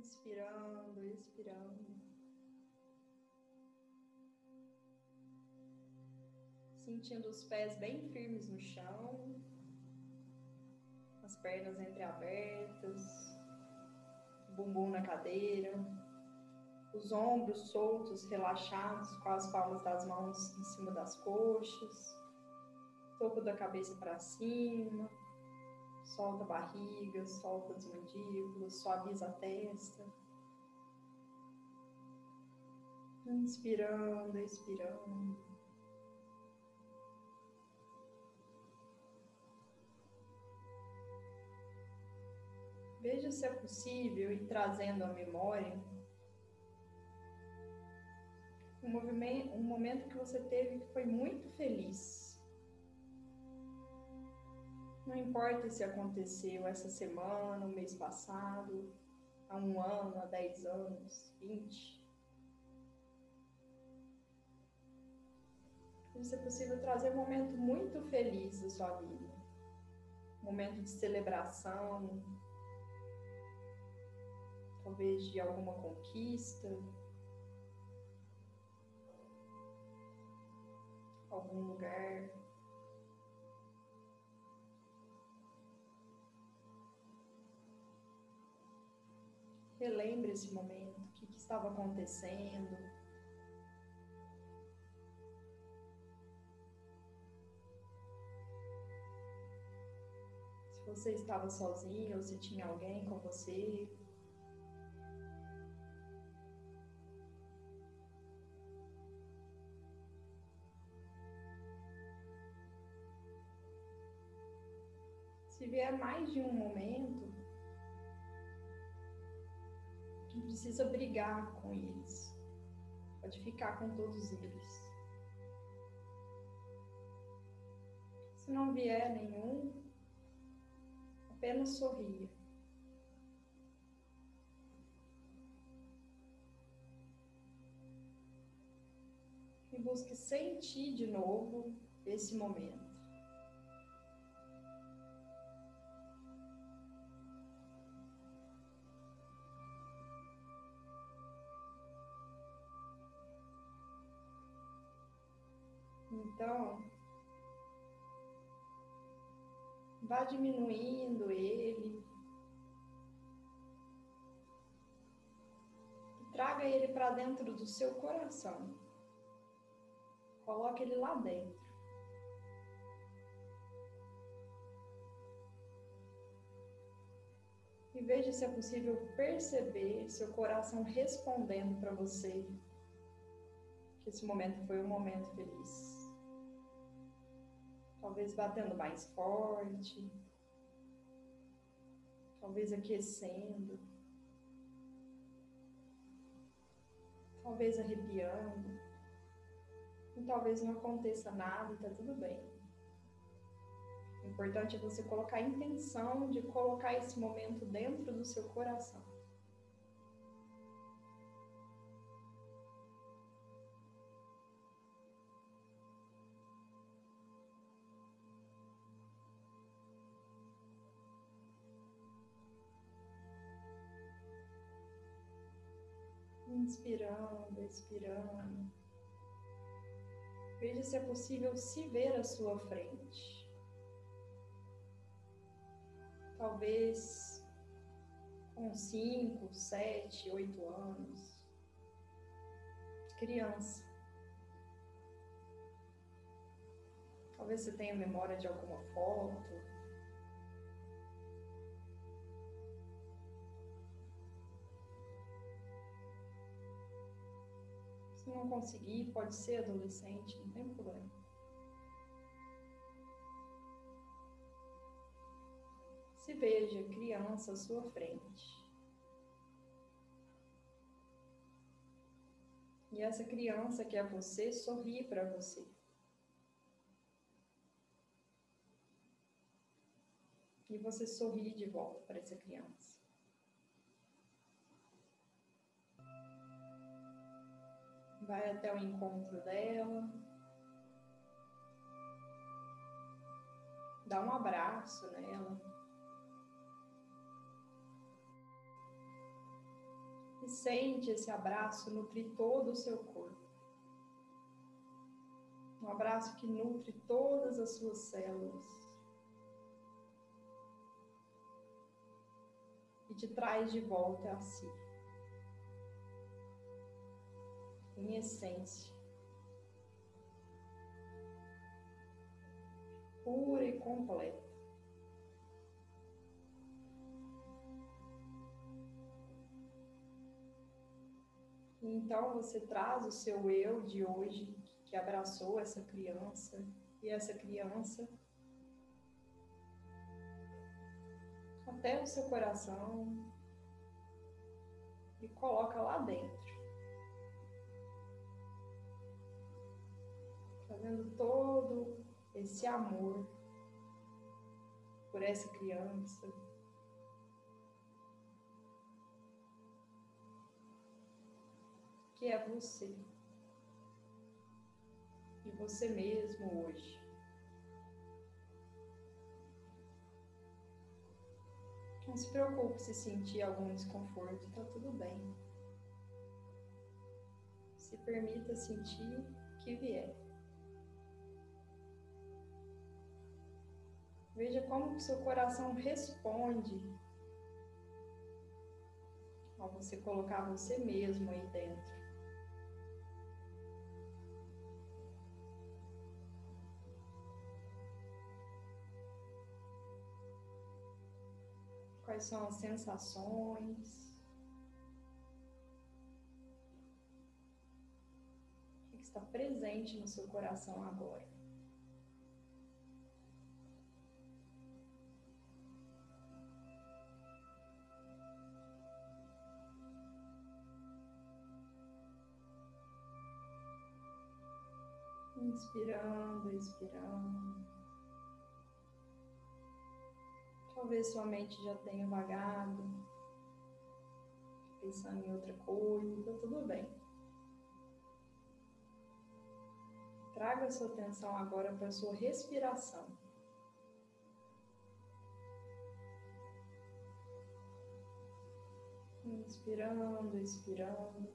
Inspirando, expirando. Sentindo os pés bem firmes no chão, as pernas entreabertas, o bumbum na cadeira, os ombros soltos, relaxados, com as palmas das mãos em cima das coxas, topo da cabeça para cima, solta a barriga, solta as mandíbulas, suaviza a testa. Inspirando, expirando. Veja se é possível ir trazendo à memória um, movimento, um momento que você teve que foi muito feliz não importa se aconteceu essa semana, o mês passado, há um ano, há dez anos, vinte. Isso é possível trazer um momento muito feliz da sua vida. Um momento de celebração, talvez de alguma conquista, algum lugar Relembre esse momento, o que, que estava acontecendo. Se você estava sozinho ou se tinha alguém com você. Se vier mais de um momento, precisa brigar com eles. Pode ficar com todos eles. Se não vier nenhum, apenas sorria. E busque sentir de novo esse momento. Vá diminuindo ele. E traga ele para dentro do seu coração. Coloque ele lá dentro. E veja se é possível perceber seu coração respondendo para você que esse momento foi um momento feliz talvez batendo mais forte, talvez aquecendo, talvez arrepiando, e talvez não aconteça nada e tá tudo bem. O importante é você colocar a intenção de colocar esse momento dentro do seu coração. Inspirando, expirando. Veja se é possível se ver à sua frente. Talvez com 5, 7, 8 anos. Criança. Talvez você tenha memória de alguma foto, Não conseguir, pode ser adolescente, não tem problema. Se veja criança à sua frente. E essa criança que é você sorri para você. E você sorri de volta para essa criança. Vai até o encontro dela, dá um abraço nela. sente esse abraço nutrir todo o seu corpo. Um abraço que nutre todas as suas células. E te traz de volta a si. Em essência. Pura e completa. Então você traz o seu eu de hoje que abraçou essa criança e essa criança até o seu coração e coloca lá dentro. Fazendo todo esse amor por essa criança, que é você. E você mesmo hoje. Não se preocupe se sentir algum desconforto, está tudo bem. Se permita sentir que vier. Veja como o seu coração responde ao você colocar você mesmo aí dentro. quais são as sensações, o que está presente no seu coração agora. Inspirando, expirando. Talvez sua mente já tenha vagado, pensando em outra coisa, tudo bem. Traga sua atenção agora para sua respiração. Inspirando, expirando.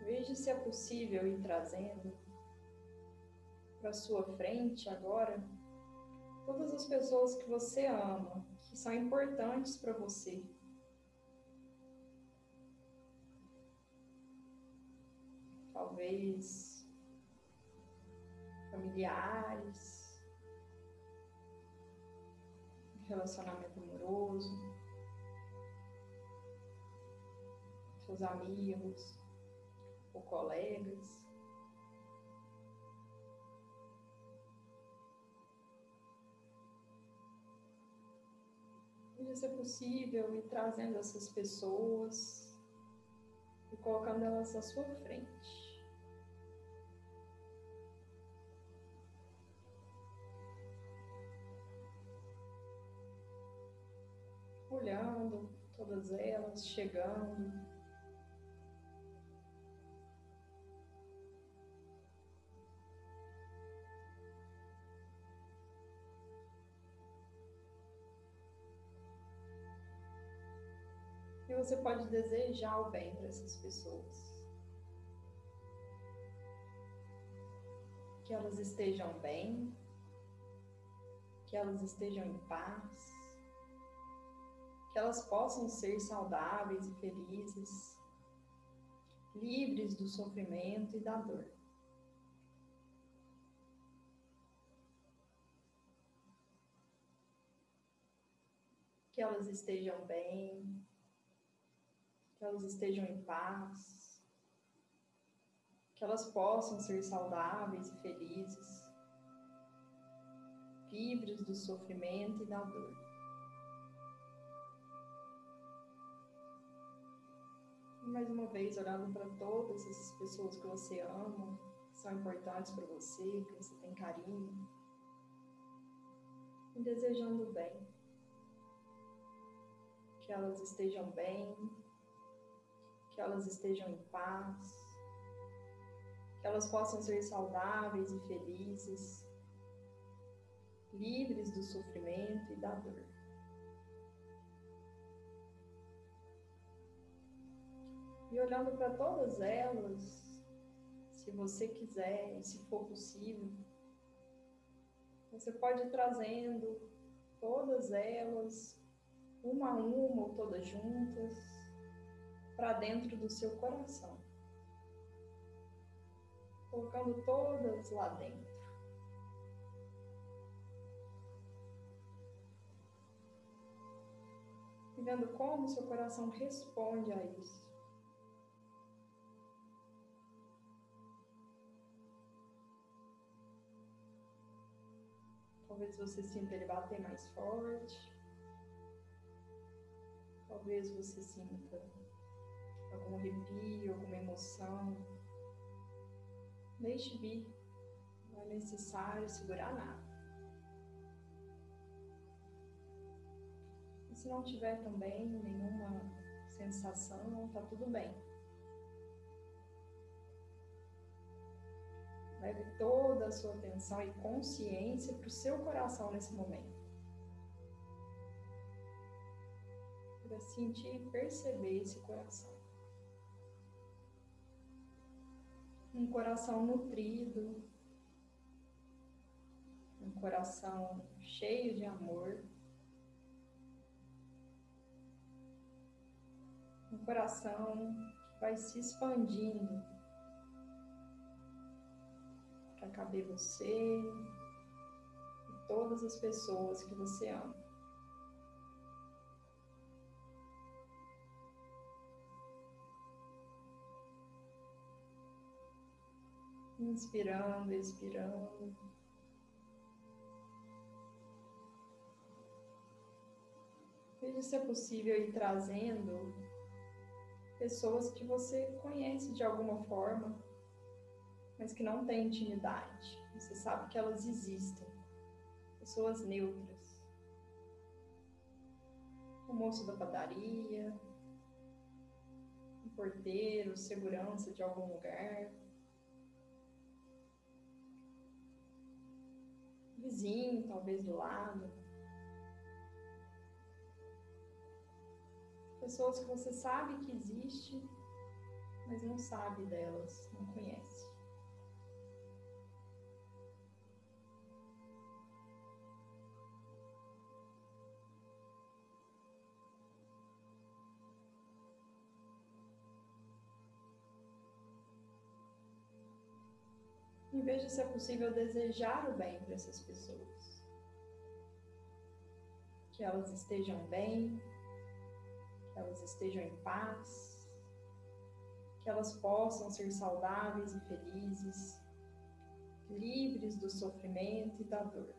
Veja se é possível ir trazendo sua frente agora todas as pessoas que você ama, que são importantes para você. Talvez familiares, relacionamento amoroso, seus amigos ou colegas. Se é possível, ir trazendo essas pessoas e colocando elas à sua frente. Olhando todas elas, chegando. Você pode desejar o bem para essas pessoas. Que elas estejam bem, que elas estejam em paz, que elas possam ser saudáveis e felizes, livres do sofrimento e da dor. Que elas estejam bem, que elas estejam em paz, que elas possam ser saudáveis e felizes, livres do sofrimento e da dor. Mais uma vez, orando para todas essas pessoas que você ama, que são importantes para você, que você tem carinho, e desejando bem. Que elas estejam bem, que elas estejam em paz, que elas possam ser saudáveis e felizes, livres do sofrimento e da dor. E olhando para todas elas, se você quiser, se for possível, você pode ir trazendo todas elas, uma a uma ou todas juntas, para dentro do seu coração. Colocando todas lá dentro. E vendo como seu coração responde a isso. Talvez você sinta ele bater mais forte. Talvez você sinta algum arrepio, alguma emoção. Deixe vir. Não é necessário segurar nada. E se não tiver também nenhuma sensação, tá tudo bem. Leve toda a sua atenção e consciência para o seu coração nesse momento. Para sentir e perceber esse coração. Um coração nutrido, um coração cheio de amor, um coração que vai se expandindo para caber você e todas as pessoas que você ama. Inspirando, expirando. Veja se é possível ir trazendo pessoas que você conhece de alguma forma mas que não têm intimidade. Você sabe que elas existem. Pessoas neutras. O moço da padaria, um porteiro, segurança de algum lugar. Vizinho, talvez do lado. Pessoas que você sabe que existe, mas não sabe delas, não conhece. Veja se é possível desejar o bem para essas pessoas. Que elas estejam bem, que elas estejam em paz, que elas possam ser saudáveis e felizes, livres do sofrimento e da dor.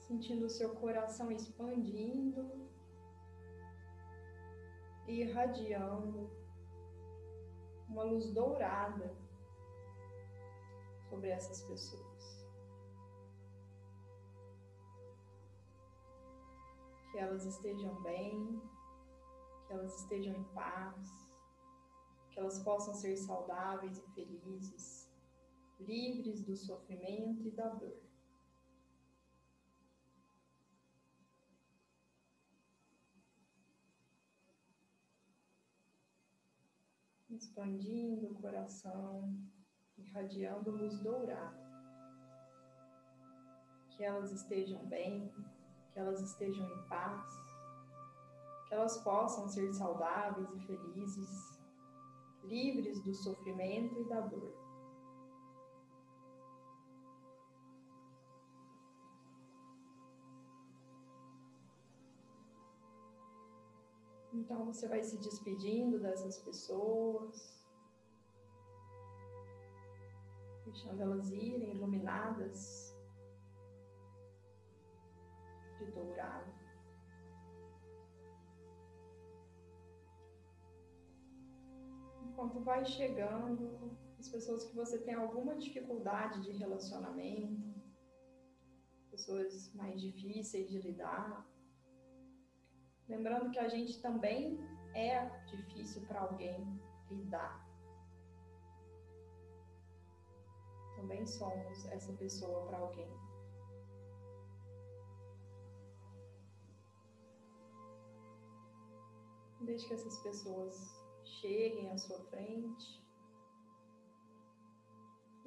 Sentindo o seu coração expandindo e irradiando uma luz dourada sobre essas pessoas. Que elas estejam bem, que elas estejam em paz, que elas possam ser saudáveis e felizes, livres do sofrimento e da dor. Expandindo o coração, irradiando luz dourada. Que elas estejam bem, que elas estejam em paz, que elas possam ser saudáveis e felizes, livres do sofrimento e da dor. Então você vai se despedindo dessas pessoas, deixando elas irem iluminadas de dourado. Enquanto vai chegando as pessoas que você tem alguma dificuldade de relacionamento, pessoas mais difíceis de lidar, Lembrando que a gente também é difícil para alguém lidar. Também somos essa pessoa para alguém. Deixe que essas pessoas cheguem à sua frente.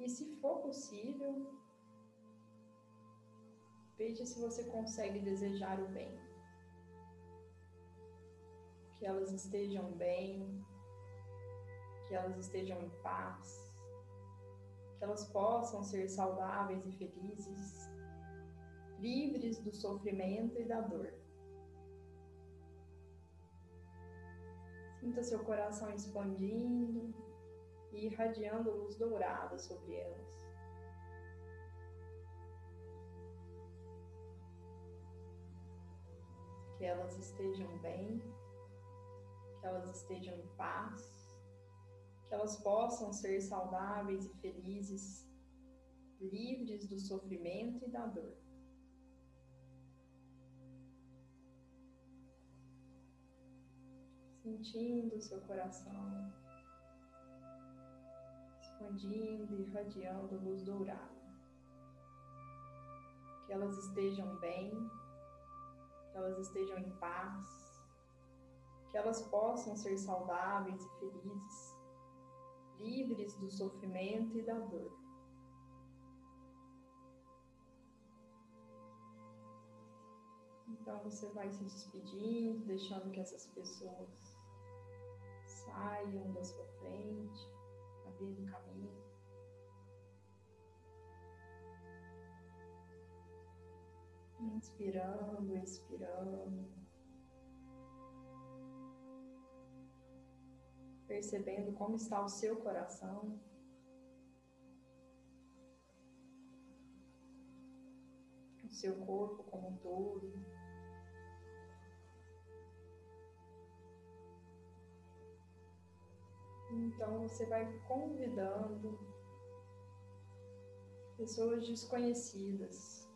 E se for possível, veja se você consegue desejar o bem. Que elas estejam bem, que elas estejam em paz, que elas possam ser saudáveis e felizes, livres do sofrimento e da dor. Sinta seu coração expandindo e irradiando luz dourada sobre elas. Que elas estejam bem, que elas estejam em paz, que elas possam ser saudáveis e felizes, livres do sofrimento e da dor. sentindo o seu coração expandindo e irradiando luz dourada. Que elas estejam bem, que elas estejam em paz, que elas possam ser saudáveis e felizes, livres do sofrimento e da dor. Então você vai se despedindo, deixando que essas pessoas saiam da sua frente, abrindo caminho. Inspirando, expirando. Percebendo como está o seu coração. O seu corpo como um todo. Então você vai convidando pessoas desconhecidas.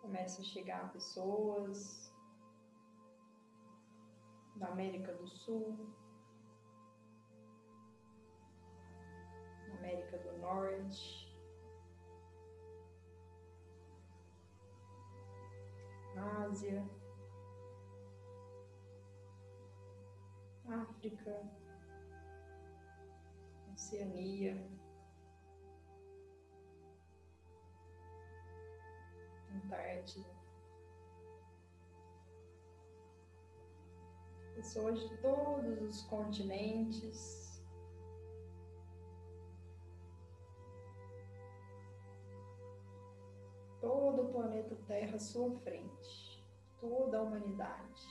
Começa a chegar pessoas da América do Sul, América do Norte, Ásia. África, Oceania, Antártida. Pessoas de todos os continentes. Todo o planeta Terra à sua frente, toda a humanidade.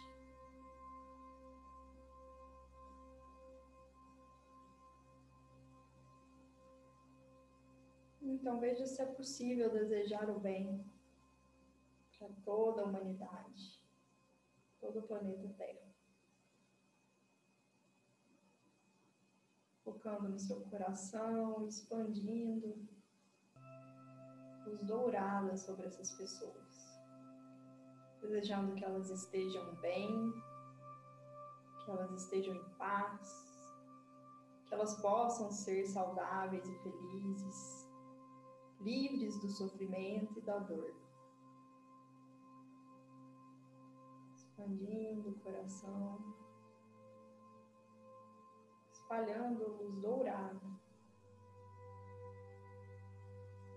Então veja se é possível desejar o bem para toda a humanidade, todo o planeta Terra. Focando no seu coração, expandindo luz dourada sobre essas pessoas, desejando que elas estejam bem, que elas estejam em paz, que elas possam ser saudáveis e felizes, livres do sofrimento e da dor. Expandindo o coração, espalhando luz dourada.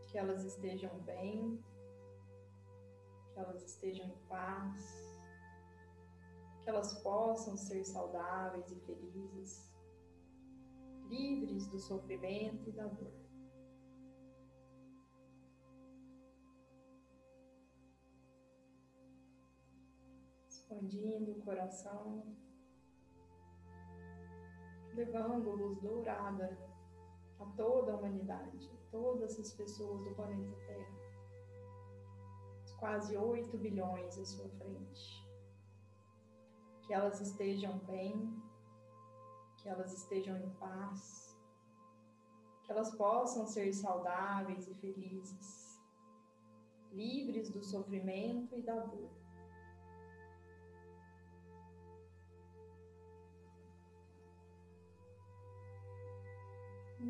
Que elas estejam bem, que elas estejam em paz, que elas possam ser saudáveis e felizes, livres do sofrimento e da dor. expandindo o coração, levando luz dourada a toda a humanidade, todas as pessoas do planeta Terra. Quase 8 bilhões à sua frente. Que elas estejam bem, que elas estejam em paz, que elas possam ser saudáveis e felizes, livres do sofrimento e da dor.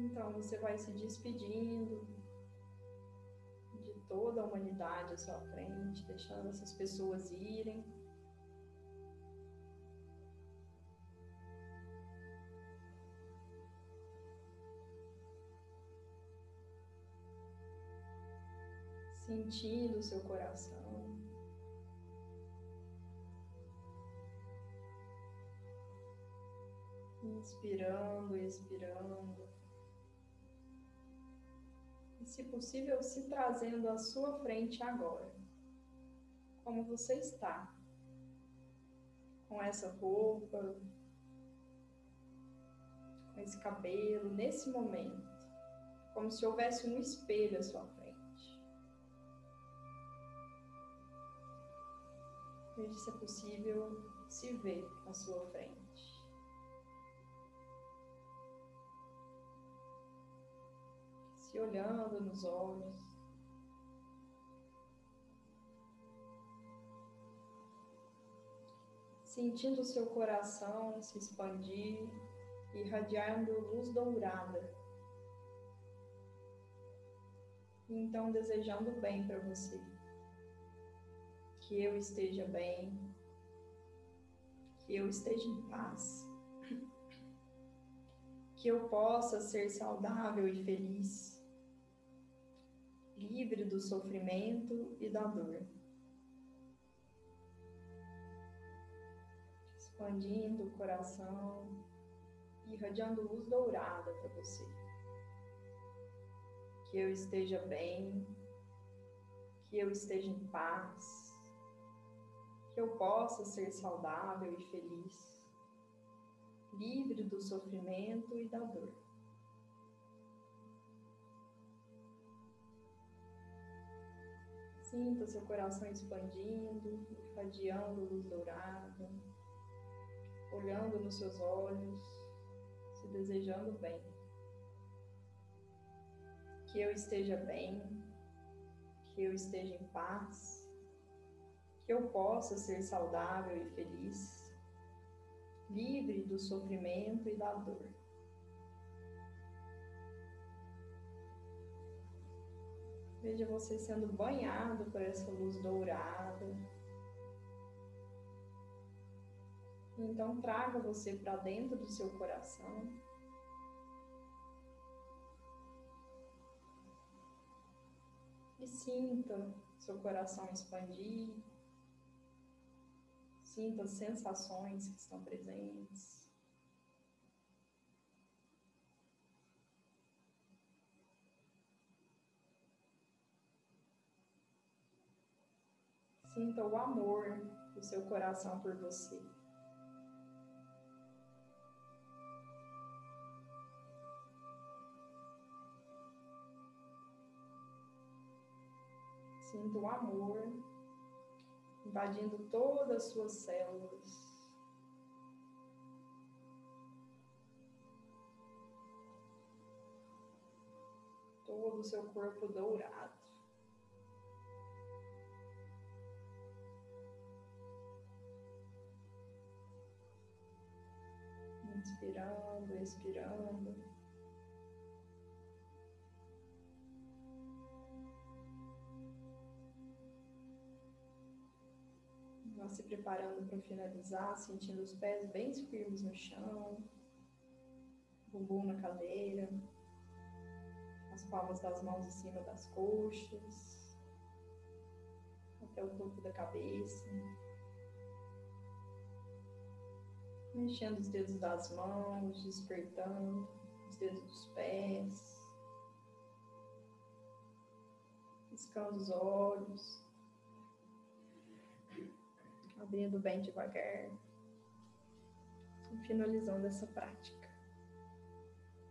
Então você vai se despedindo de toda a humanidade à sua frente, deixando essas pessoas irem. Sentindo o seu coração. Inspirando e expirando. Se possível, se trazendo à sua frente agora. Como você está. Com essa roupa, com esse cabelo, nesse momento. Como se houvesse um espelho à sua frente. Veja se é possível se ver à sua frente. Se olhando nos olhos. Sentindo o seu coração se expandir irradiando luz dourada. Então desejando bem para você. Que eu esteja bem, que eu esteja em paz, que eu possa ser saudável e feliz, livre do sofrimento e da dor. Expandindo o coração irradiando luz dourada para você. Que eu esteja bem, que eu esteja em paz, que eu possa ser saudável e feliz, livre do sofrimento e da dor. Sinta seu coração expandindo, irradiando luz dourada, olhando nos seus olhos se desejando bem. Que eu esteja bem, que eu esteja em paz, que eu possa ser saudável e feliz, livre do sofrimento e da dor. Veja você sendo banhado por essa luz dourada. Então traga você para dentro do seu coração. E sinta seu coração expandir. Sinta as sensações que estão presentes. Sinta o amor do seu coração por você. Sinta o amor invadindo todas as suas células. Todo o seu corpo dourado. Inspirando, expirando. se preparando para finalizar, sentindo os pés bem firmes no chão, bumbum na cadeira, as palmas das mãos em cima das coxas, até o topo da cabeça. Mexendo os dedos das mãos, despertando os dedos dos pés, piscando os olhos. Abrindo bem devagar. E finalizando essa prática.